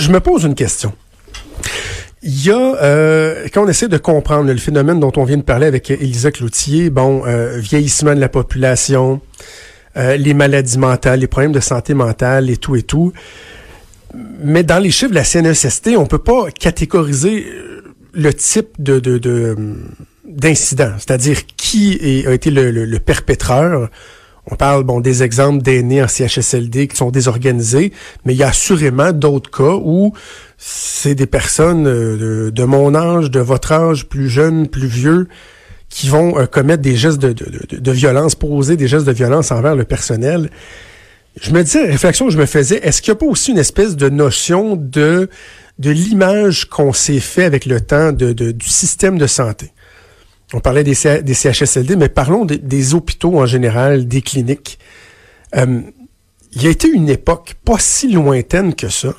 Je me pose une question. Il y a, euh, quand on essaie de comprendre le phénomène dont on vient de parler avec Elisa Cloutier, bon, euh, vieillissement de la population, euh, les maladies mentales, les problèmes de santé mentale et tout et tout. Mais dans les chiffres de la CNESST, on peut pas catégoriser le type de, de, de d'incident, c'est-à-dire qui a été le, le, perpétreur. On parle bon des exemples d'aînés en CHSLD qui sont désorganisés, mais il y a assurément d'autres cas où c'est des personnes de, de, mon âge, de votre âge, plus jeunes, plus vieux, qui vont euh, commettre des gestes de, violence, poser des gestes de violence envers le personnel. Je me disais, réflexion que je me faisais, est-ce qu'il n'y a pas aussi une espèce de notion de de l'image qu'on s'est fait avec le temps de, du système de santé? On parlait des, CHSLD, mais parlons des hôpitaux en général, des cliniques. Euh, il y a été une époque pas si lointaine que ça,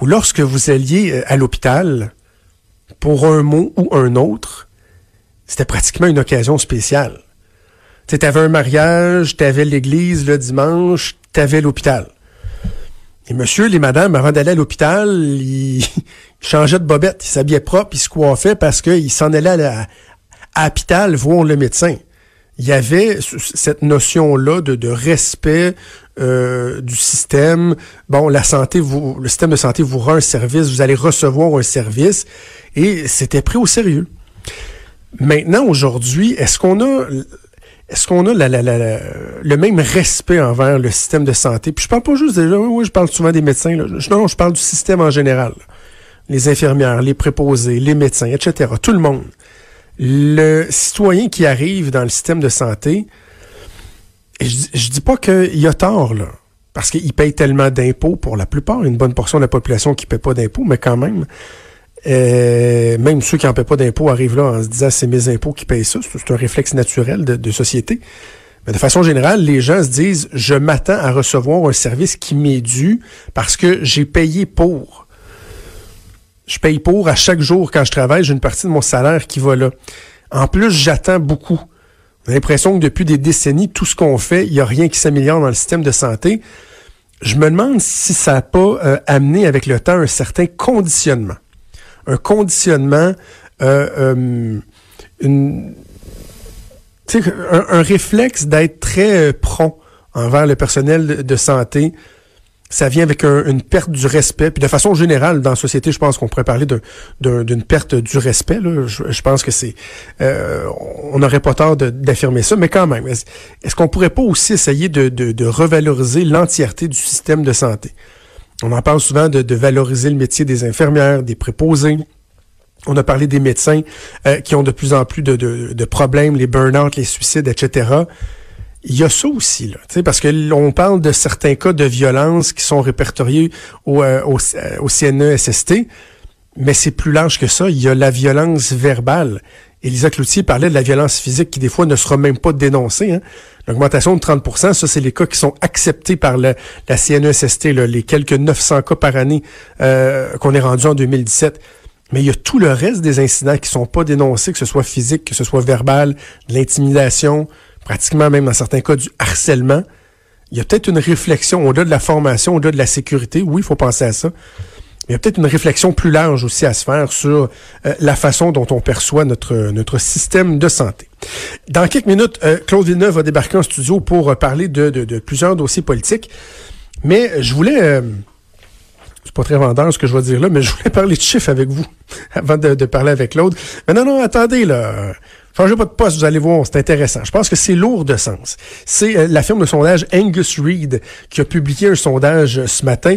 où lorsque vous alliez euh, à l'hôpital, pour un mot ou un autre, c'était pratiquement une occasion spéciale. Tu avais un mariage, tu avais l'église le dimanche, tu avais l'hôpital. Et monsieur, les madames, avant d'aller à l'hôpital, ils changeaient de bobette, ils s'habillaient propre, ils se coiffaient parce qu'ils s'en allaient à, l'hôpital voir le médecin. Il y avait cette notion-là de, de, respect euh, du système. Bon, la santé, vous, le système de santé vous rend un service, vous allez recevoir un service, et c'était pris au sérieux. Maintenant, aujourd'hui, est-ce qu'on a est-ce qu'on a le même respect envers le système de santé? Puis je parle pas juste des oui, je parle souvent des médecins. Non, je parle du système en général. Les infirmières, les préposés, les médecins, etc. Tout le monde. Le citoyen qui arrive dans le système de santé, je, je dis pas qu'il a tort, là. Parce qu'il paye tellement d'impôts pour la plupart, une bonne portion de la population qui paie pas d'impôts, mais quand même. Euh, même ceux qui n'en paient pas d'impôts arrivent là en se disant c'est mes impôts qui payent ça. C'est un réflexe naturel de, société. Mais de façon générale, les gens se disent je m'attends à recevoir un service qui m'est dû parce que j'ai payé pour. Je paye pour à chaque jour quand je travaille, j'ai une partie de mon salaire qui va là. En plus, j'attends beaucoup. J'ai l'impression que depuis des décennies, tout ce qu'on fait, il n'y a rien qui s'améliore dans le système de santé. Je me demande si ça n'a pas euh, amené avec le temps un certain conditionnement un conditionnement, euh, euh, un, un, réflexe d'être très euh, prompt envers le personnel de santé. Ça vient avec une perte du respect. Puis de façon générale, dans la société, je pense qu'on pourrait parler d'une perte du respect. Là. Je, pense que c'est... Euh, on n'aurait pas tort d'affirmer ça, mais quand même, est-ce qu'on pourrait pas aussi essayer de, de, de revaloriser l'entièreté du système de santé? On en parle souvent de, valoriser le métier des infirmières, des préposés. On a parlé des médecins euh, qui ont de plus en plus de, problèmes, les burn-out, les suicides, etc. Il y a ça aussi, là, parce que l'on parle de certains cas de violence qui sont répertoriés au, euh, au, euh, au CNESST, mais c'est plus large que ça. Il y a la violence verbale. Élisa Cloutier parlait de la violence physique qui, des fois, ne sera même pas dénoncée. Hein. L'augmentation de 30% ça, c'est les cas qui sont acceptés par la CNESST, les quelques 900 cas par année euh, qu'on est rendu en 2017. Mais il y a tout le reste des incidents qui sont pas dénoncés, que ce soit physique, que ce soit verbal, de l'intimidation, pratiquement même dans certains cas du harcèlement. Il y a peut-être une réflexion au-delà de la formation, au-delà de la sécurité. Oui, il faut penser à ça il y a peut-être une réflexion plus large aussi à se faire sur euh, la façon dont on perçoit notre, notre système de santé. Dans quelques minutes, euh, Claude Villeneuve va débarquer en studio pour euh, parler de, de, plusieurs dossiers politiques. Mais je voulais... c'est pas très vendeur ce que je vais dire là, mais je voulais parler de chiffres avec vous avant de, de parler avec Claude. Mais non, non, attendez, là. Changez pas de poste, vous allez voir, c'est intéressant. Je pense que c'est lourd de sens. C'est la firme de sondage Angus Reid qui a publié un sondage ce matin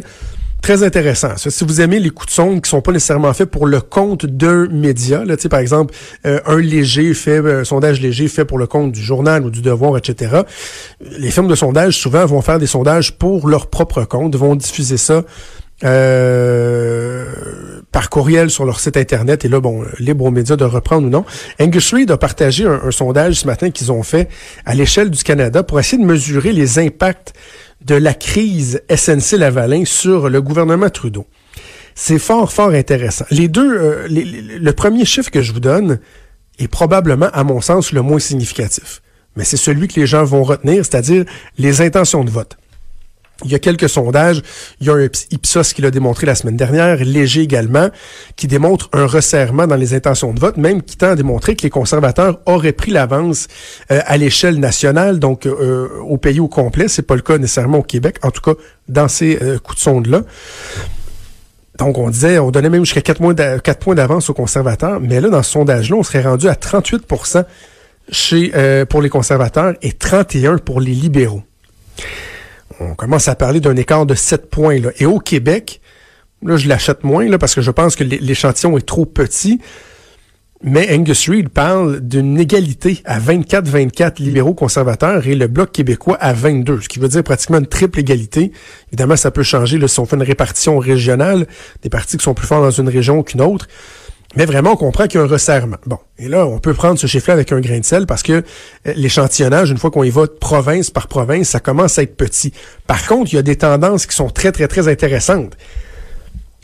Très intéressant. Si vous aimez les coups de sonde qui sont pas nécessairement faits pour le compte d'un média, là, par exemple, euh, un léger fait, un sondage léger fait pour le compte du journal ou du devoir, etc. Les firmes de sondage, souvent, vont faire des sondages pour leur propre compte, vont diffuser ça euh, par courriel sur leur site Internet. Et là, bon, libre aux médias de reprendre ou non. Angus Reid a partagé un, sondage ce matin qu'ils ont fait à l'échelle du Canada pour essayer de mesurer les impacts de la crise SNC-Lavalin sur le gouvernement Trudeau. C'est fort, fort intéressant. Les deux, euh, le premier chiffre que je vous donne est probablement, à mon sens, le moins significatif. Mais c'est celui que les gens vont retenir, c'est-à-dire les intentions de vote. Il y a quelques sondages. Il y a un Ipsos qui l'a démontré la semaine dernière, Léger également, qui démontre un resserrement dans les intentions de vote, même qui tend à démontrer que les conservateurs auraient pris l'avance euh, à l'échelle nationale, donc euh, au pays au complet. C'est pas le cas nécessairement au Québec, en tout cas dans ces euh, coups de sonde-là. Donc, on disait, on donnait même jusqu'à 4 points d'a- quatre points d'avance aux conservateurs, mais là, dans ce sondage-là, on serait rendu à 38% chez, euh, pour les conservateurs et 31% pour les libéraux. On commence à parler d'un écart de 7 points. Là. Et au Québec, là, je l'achète moins là, parce que je pense que l'é- l'échantillon est trop petit. Mais Angus Reid parle d'une égalité à 24-24 libéraux conservateurs et le Bloc québécois à 22, ce qui veut dire pratiquement une triple égalité. Évidemment, ça peut changer là, si on fait une répartition régionale, des partis qui sont plus forts dans une région qu'une autre. Mais vraiment, on comprend qu'il y a un resserrement. Bon, et là, on peut prendre ce chiffre-là avec un grain de sel parce que euh, l'échantillonnage, une fois qu'on y va province par province, ça commence à être petit. Par contre, il y a des tendances qui sont très, très, très intéressantes.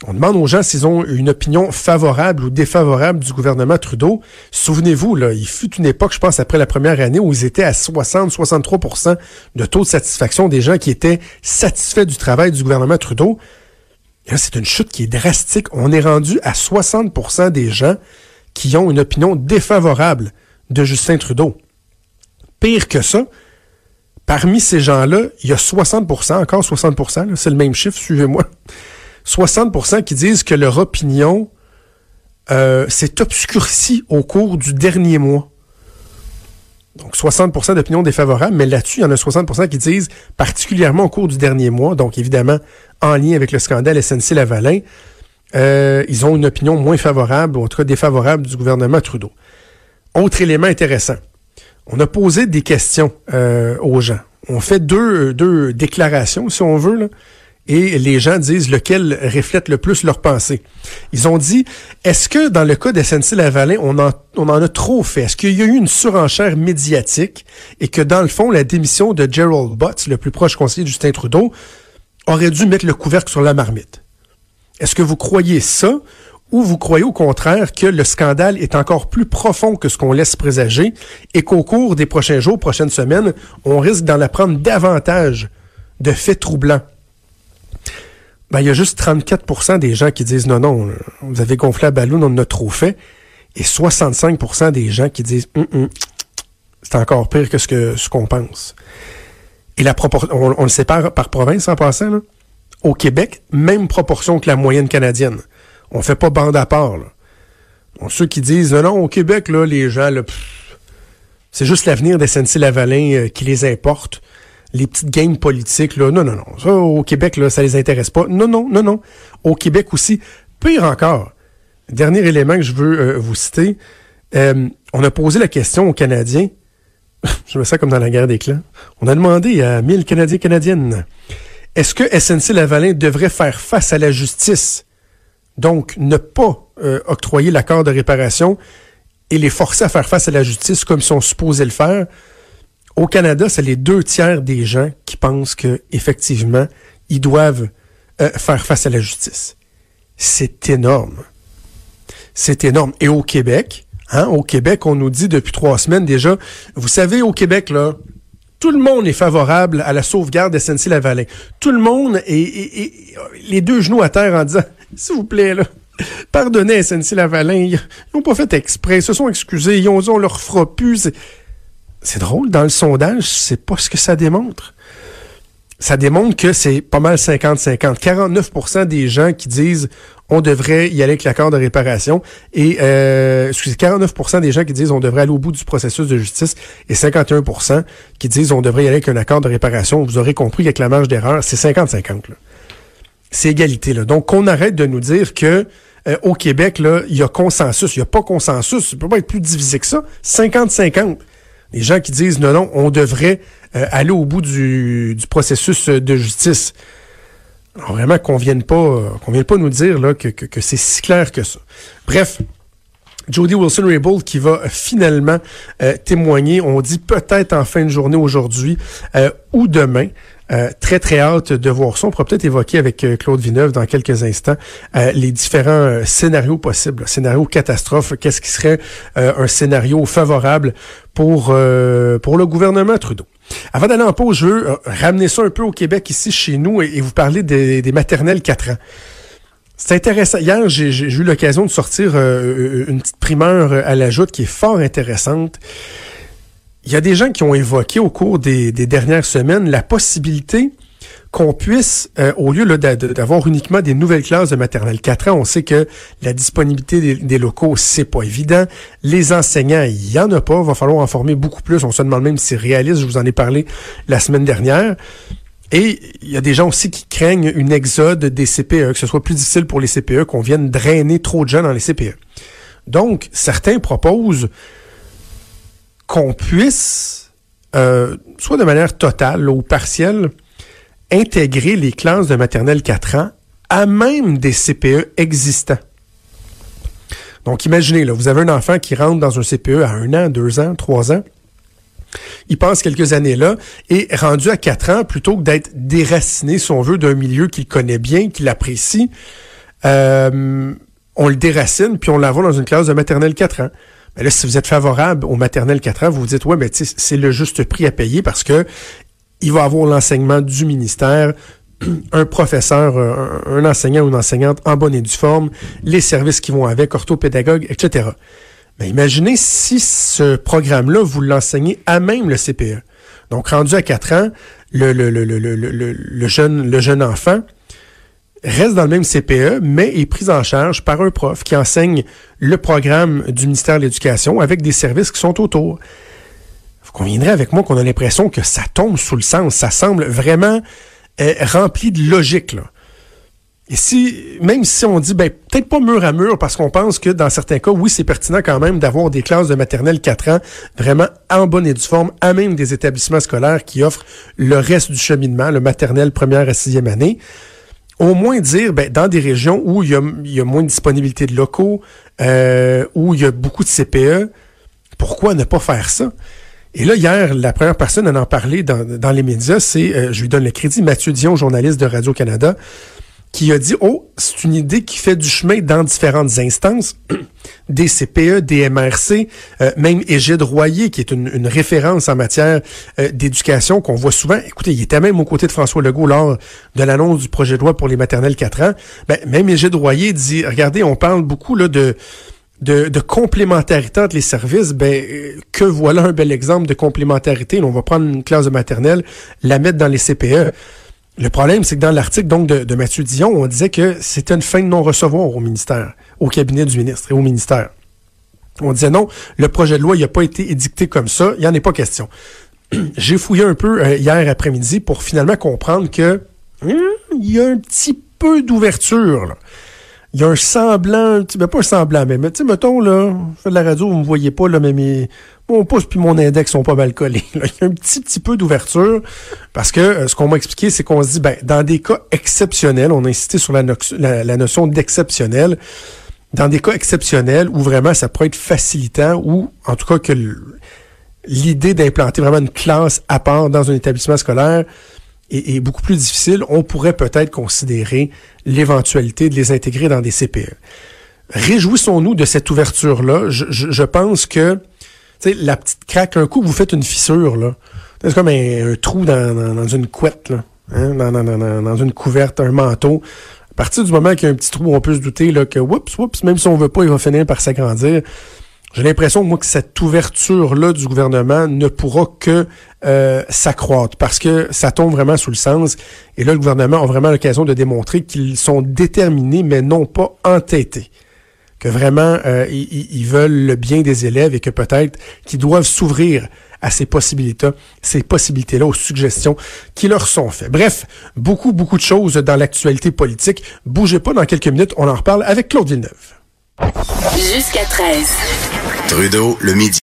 On demande aux gens s'ils ont une opinion favorable ou défavorable du gouvernement Trudeau. Souvenez-vous, là, il fut une époque, je pense, après la première année, où ils étaient à 60-63% de taux de satisfaction des gens qui étaient satisfaits du travail du gouvernement Trudeau. C'est une chute qui est drastique. On est rendu à 60% des gens qui ont une opinion défavorable de Justin Trudeau. Pire que ça, parmi ces gens-là, il y a 60% encore 60 là, c'est le même chiffre, suivez-moi. 60% qui disent que leur opinion euh, s'est obscurcie au cours du dernier mois. Donc 60% d'opinions défavorables, mais là-dessus, il y en a 60% qui disent particulièrement au cours du dernier mois, donc évidemment en lien avec le scandale SNC-Lavalin, euh, ils ont une opinion moins favorable, ou en tout cas défavorable du gouvernement Trudeau. Autre élément intéressant, on a posé des questions euh, aux gens. On fait deux, déclarations, si on veut, et les gens disent lequel reflète le plus leur pensée. Ils ont dit, est-ce que dans le cas de SNC-Lavalin, on en, on en a trop fait? Est-ce qu'il y a eu une surenchère médiatique et que dans le fond, la démission de Gerald Butts, le plus proche conseiller de Justin Trudeau, aurait dû mettre le couvercle sur la marmite? Est-ce que vous croyez ça ou vous croyez au contraire que le scandale est encore plus profond que ce qu'on laisse présager et qu'au cours des prochains jours, prochaines semaines, on risque d'en apprendre davantage de faits troublants? Ben, il y a juste 34% des gens qui disent non, non, vous avez gonflé la ballon, on en a trop fait. Et 65% des gens qui disent Hum, hum, c'est encore pire que ce que ce qu'on pense. Et la proportion, on, le sépare par province en passant, là. Au Québec, même proportion que la moyenne canadienne. On fait pas bande à part, là. Ceux qui disent non, non, au Québec, là, les gens, c'est juste l'avenir des SNC-Lavalin euh, qui les importe les petites games politiques, là, non, non, non. Ça, au Québec, là, ça les intéresse pas. Non, non, non, non. Au Québec aussi. Pire encore. Dernier élément que je veux euh, vous citer. Euh, on a posé la question aux Canadiens. je me sens comme dans la guerre des clans. On a demandé à 1000 Canadiens Canadiennes. Est-ce que SNC-Lavalin devrait faire face à la justice? Donc, ne pas euh, octroyer l'accord de réparation et les forcer à faire face à la justice comme ils sont supposés le faire au Canada, c'est les deux tiers des gens qui pensent que effectivement ils doivent euh, faire face à la justice. C'est énorme. C'est énorme. Et au Québec, hein, au Québec, on nous dit depuis trois semaines déjà, vous savez, au Québec, là, tout le monde est favorable à la sauvegarde de SNC-Lavalin. Tout le monde est, les deux genoux à terre en disant, s'il vous plaît, là, pardonnez SNC-Lavalin, ils n'ont pas fait exprès, ils se sont excusés, ils ont dit on leur fera plus. C'est- drôle, dans le sondage, c'est pas ce que ça démontre. Ça démontre que c'est pas mal 50-50. 49% des gens qui disent on devrait y aller avec l'accord de réparation et euh, excusez, 49% des gens qui disent on devrait aller au bout du processus de justice et 51% qui disent on devrait y aller avec un accord de réparation. Vous aurez compris qu'avec la marge d'erreur, c'est 50-50. là. C'est égalité. Là. Donc, qu'on arrête de nous dire que euh, au Québec, il y a consensus. Il n'y a pas consensus. Ça peut pas être plus divisé que ça. 50-50. Les gens qui disent non, non, on devrait euh, aller au bout du, processus euh, de justice. Alors vraiment qu'on vienne qu'on vienne pas nous dire que, c'est si clair que ça. Bref, Jody Wilson-Raybould qui va finalement euh, témoigner, on dit peut-être en fin de journée aujourd'hui euh, ou demain. Euh, très, très hâte de voir ça. On pourra peut-être évoquer avec Claude Vineuve dans quelques instants les différents scénarios possibles. Scénario catastrophe, qu'est-ce qui serait un scénario favorable pour, pour le gouvernement Trudeau? Avant d'aller en pause, je veux ramener ça un peu au Québec, ici, chez nous, et, vous parler des, des maternelles 4 ans. C'est intéressant. Hier, j'ai eu l'occasion de sortir euh, une petite primeur à la joute qui est fort intéressante. Il y a des gens qui ont évoqué au cours des, dernières semaines la possibilité qu'on puisse, euh, au lieu d'avoir uniquement des nouvelles classes de maternelle 4 ans, on sait que la disponibilité des, des locaux, c'est pas évident. Les enseignants, il y en a pas. Va falloir en former beaucoup plus. On se demande même si c'est réaliste. Je vous en ai parlé la semaine dernière. Et il y a des gens aussi qui craignent une exode des CPE, que ce soit plus difficile pour les CPE, qu'on vienne drainer trop de jeunes dans les CPE. Donc, certains proposent qu'on puisse, euh, soit de manière totale ou partielle, intégrer les classes de maternelle 4 ans à même des CPE existants. Donc, imaginez, vous avez un enfant qui rentre dans un CPE à un an, deux ans, trois ans il passe quelques années là et rendu à quatre ans, plutôt que d'être déraciné, si on veut, d'un milieu qu'il connaît bien, qu'il apprécie, euh, on le déracine puis on l'envoie dans une classe de maternelle 4 ans. Mais là, si vous êtes favorable au maternelle 4 ans, vous vous dites, ouais, mais c'est le juste prix à payer parce que il va avoir l'enseignement du ministère, un professeur, un, enseignant ou une enseignante en bonne et due forme, les services qui vont avec, orthopédagogue, etc. Mais imaginez si ce programme-là, vous l'enseignez à même le CPE. Donc, rendu à 4 ans, le jeune enfant reste dans le même CPE, mais est pris en charge par un prof qui enseigne le programme du ministère de l'Éducation avec des services qui sont autour. Vous conviendrez avec moi qu'on a l'impression que ça tombe sous le sens. Ça semble vraiment euh, rempli de logique. Là. Et si, même si on dit, ben, peut-être pas mur à mur, parce qu'on pense que dans certains cas, oui, c'est pertinent quand même d'avoir des classes de maternelle 4 ans vraiment en bonne et due forme, à même des établissements scolaires qui offrent le reste du cheminement, le maternel première à sixième année. Au moins dire, ben, dans des régions où il y a, y a moins de disponibilité de locaux, euh, où il y a beaucoup de CPE, pourquoi ne pas faire ça? Et là, hier, la première personne à en parler dans, dans les médias, c'est, euh, je lui donne le crédit, Mathieu Dion, journaliste de Radio-Canada, qui a dit, oh, c'est une idée qui fait du chemin dans différentes instances, des CPE, des MRC, euh, même Égide Royer, qui est une, référence en matière euh, d'éducation qu'on voit souvent. Écoutez, il était même aux côtés de François Legault lors de l'annonce du projet de loi pour les maternelles 4 ans. Ben, même Égide Royer dit, regardez, on parle beaucoup là de... De, complémentarité entre les services, ben que voilà un bel exemple de complémentarité. on va prendre une classe de maternelle, la mettre dans les CPE. Le problème, c'est que dans l'article donc de, Mathieu Dion, on disait que c'était une fin de non-recevoir au ministère, au cabinet du ministre et au ministère. On disait non, le projet de loi n'a pas été édicté comme ça, il n'y en est pas question. J'ai fouillé un peu euh, hier après-midi pour finalement comprendre que hmm, il y a un petit peu d'ouverture. Il y a un semblant, ben pas un semblant, mais, tu sais, mettons, là, je fais de la radio, vous me voyez pas, là, mais mes, mon pouce puis mon index sont pas mal collés. Il y a un petit petit peu d'ouverture parce que euh, ce qu'on m'a expliqué, c'est qu'on se dit, ben, dans des cas exceptionnels, on a insisté sur la, la, notion d'exceptionnel, dans des cas exceptionnels où vraiment ça pourrait être facilitant ou en tout cas que l'idée d'implanter vraiment une classe à part dans un établissement scolaire est, beaucoup plus difficile, on pourrait peut-être considérer l'éventualité de les intégrer dans des CPE. Réjouissons-nous de cette ouverture-là. Je, je, je pense que la petite craque, un coup, vous faites une fissure, là. C'est comme un, trou dans, dans, une couette, là. Hein? Dans, dans, dans, une couverte, un manteau. À partir du moment qu'il y a un petit trou, on peut se douter là, que, oups, oups, même si on veut pas, il va finir par s'agrandir. J'ai l'impression, moi, que cette ouverture-là du gouvernement ne pourra que euh, s'accroître parce que ça tombe vraiment sous le sens. Et là, le gouvernement a vraiment l'occasion de démontrer qu'ils sont déterminés, mais non pas entêtés que vraiment euh, ils, veulent le bien des élèves et que peut-être qu'ils doivent s'ouvrir à ces possibilités, ces possibilités-là, aux suggestions qui leur sont faites. Bref, beaucoup, beaucoup de choses dans l'actualité politique. Bougez pas dans quelques minutes, on en reparle avec Claude Villeneuve. Jusqu'à 13. Trudeau, le midi.